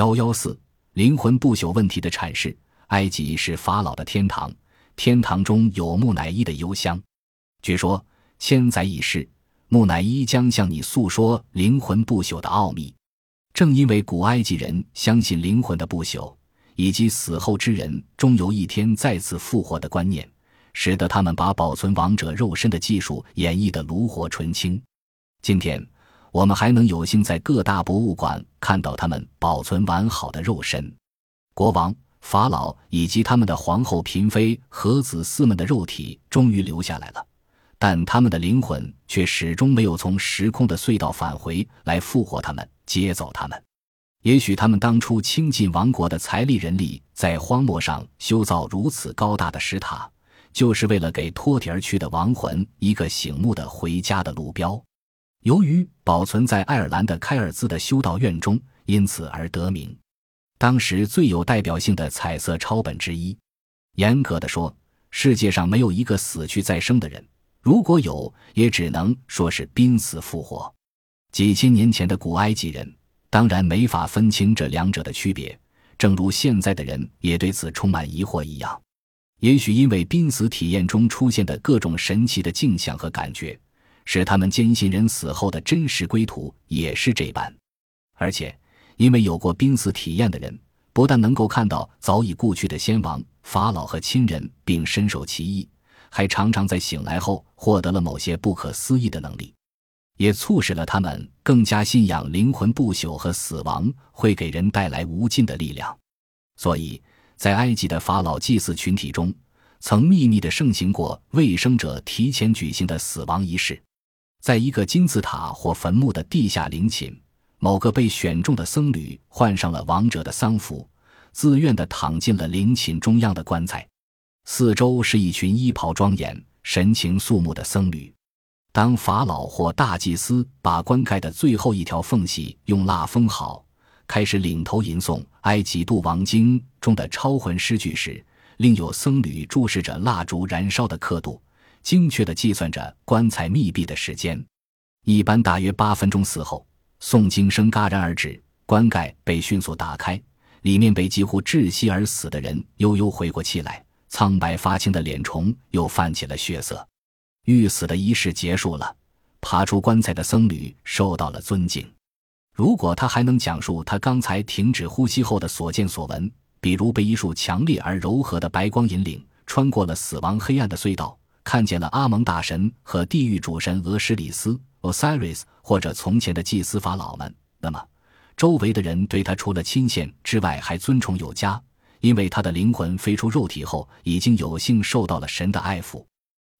幺幺四灵魂不朽问题的阐释。埃及是法老的天堂，天堂中有木乃伊的幽香。据说千载已逝，木乃伊将向你诉说灵魂不朽的奥秘。正因为古埃及人相信灵魂的不朽，以及死后之人终有一天再次复活的观念，使得他们把保存亡者肉身的技术演绎得炉火纯青。今天，我们还能有幸在各大博物馆看到他们保存完好的肉身。国王。法老以及他们的皇后、嫔妃和子嗣们的肉体终于留下来了，但他们的灵魂却始终没有从时空的隧道返回来复活他们、接走他们。也许他们当初倾尽王国的财力人力，在荒漠上修造如此高大的石塔，就是为了给托底而去的亡魂一个醒目的回家的路标。由于保存在爱尔兰的开尔兹的修道院中，因此而得名。当时最有代表性的彩色抄本之一。严格的说，世界上没有一个死去再生的人，如果有，也只能说是濒死复活。几千年前的古埃及人当然没法分清这两者的区别，正如现在的人也对此充满疑惑一样。也许因为濒死体验中出现的各种神奇的镜像和感觉，使他们坚信人死后的真实归途也是这般，而且。因为有过濒死体验的人，不但能够看到早已故去的先王、法老和亲人，并深受其意，还常常在醒来后获得了某些不可思议的能力，也促使了他们更加信仰灵魂不朽和死亡会给人带来无尽的力量。所以在埃及的法老祭祀群体中，曾秘密地盛行过未生者提前举行的死亡仪式，在一个金字塔或坟墓的地下陵寝。某个被选中的僧侣换上了亡者的丧服，自愿地躺进了陵寝中央的棺材，四周是一群衣袍庄严、神情肃穆的僧侣。当法老或大祭司把棺盖的最后一条缝隙用蜡封好，开始领头吟诵《埃及度王经》中的超魂诗句时，另有僧侣注视着蜡烛燃烧的刻度，精确地计算着棺材密闭的时间，一般大约八分钟死后。诵经声戛然而止，棺盖被迅速打开，里面被几乎窒息而死的人悠悠回过气来，苍白发青的脸重又泛起了血色。欲死的仪式结束了，爬出棺材的僧侣受到了尊敬。如果他还能讲述他刚才停止呼吸后的所见所闻，比如被一束强烈而柔和的白光引领，穿过了死亡黑暗的隧道，看见了阿蒙大神和地狱主神俄什里斯。Osiris 或者从前的祭司法老们，那么周围的人对他除了钦羡之外，还尊崇有加，因为他的灵魂飞出肉体后，已经有幸受到了神的爱抚。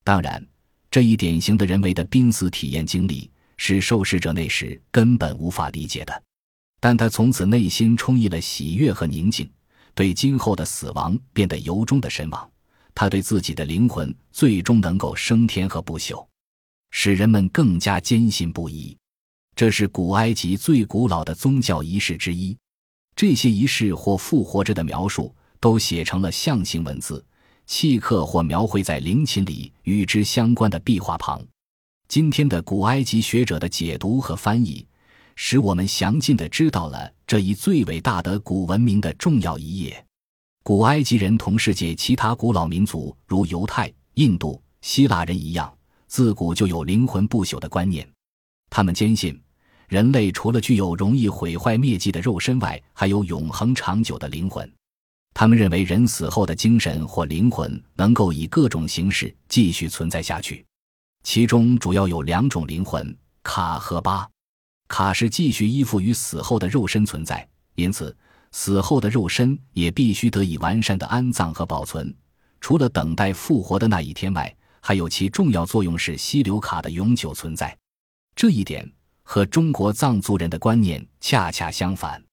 当然，这一典型的人为的濒死体验经历是受试者那时根本无法理解的，但他从此内心充溢了喜悦和宁静，对今后的死亡变得由衷的神往。他对自己的灵魂最终能够升天和不朽。使人们更加坚信不疑，这是古埃及最古老的宗教仪式之一。这些仪式或复活着的描述都写成了象形文字，契刻或描绘在陵寝里与之相关的壁画旁。今天的古埃及学者的解读和翻译，使我们详尽地知道了这一最伟大的古文明的重要一页。古埃及人同世界其他古老民族，如犹太、印度、希腊人一样。自古就有灵魂不朽的观念，他们坚信，人类除了具有容易毁坏灭迹的肉身外，还有永恒长久的灵魂。他们认为，人死后的精神或灵魂能够以各种形式继续存在下去，其中主要有两种灵魂：卡和巴。卡是继续依附于死后的肉身存在，因此死后的肉身也必须得以完善的安葬和保存，除了等待复活的那一天外。还有其重要作用是稀留卡的永久存在，这一点和中国藏族人的观念恰恰相反。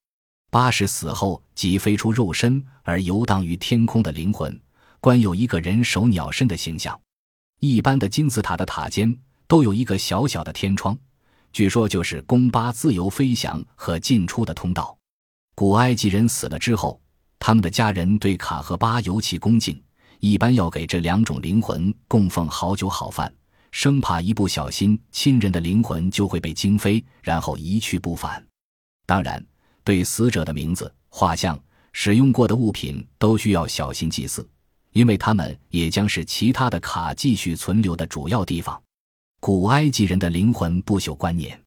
八是死后即飞出肉身而游荡于天空的灵魂，观有一个人首鸟身的形象。一般的金字塔的塔尖都有一个小小的天窗，据说就是宫巴自由飞翔和进出的通道。古埃及人死了之后，他们的家人对卡和巴尤其恭敬。一般要给这两种灵魂供奉好酒好饭，生怕一不小心亲人的灵魂就会被惊飞，然后一去不返。当然，对死者的名字、画像、使用过的物品都需要小心祭祀，因为他们也将是其他的卡继续存留的主要地方。古埃及人的灵魂不朽观念，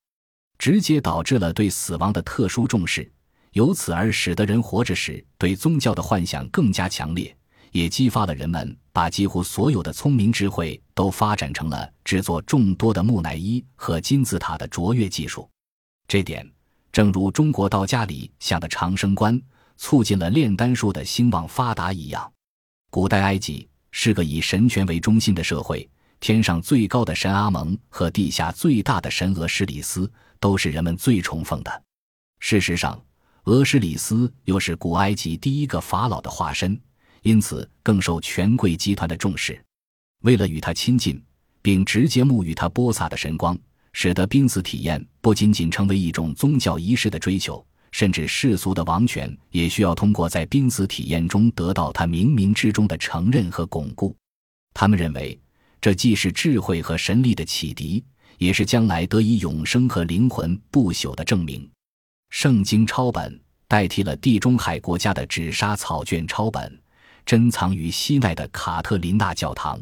直接导致了对死亡的特殊重视，由此而使得人活着时对宗教的幻想更加强烈。也激发了人们把几乎所有的聪明智慧都发展成了制作众多的木乃伊和金字塔的卓越技术。这点，正如中国道家里想的长生观促进了炼丹术的兴旺发达一样。古代埃及是个以神权为中心的社会，天上最高的神阿蒙和地下最大的神俄施里斯都是人们最崇奉的。事实上，俄施里斯又是古埃及第一个法老的化身。因此，更受权贵集团的重视。为了与他亲近，并直接沐浴他播撒的神光，使得濒死体验不仅仅成为一种宗教仪式的追求，甚至世俗的王权也需要通过在濒死体验中得到他冥冥之中的承认和巩固。他们认为，这既是智慧和神力的启迪，也是将来得以永生和灵魂不朽的证明。圣经抄本代替了地中海国家的纸莎草卷抄本。珍藏于西奈的卡特琳娜教堂。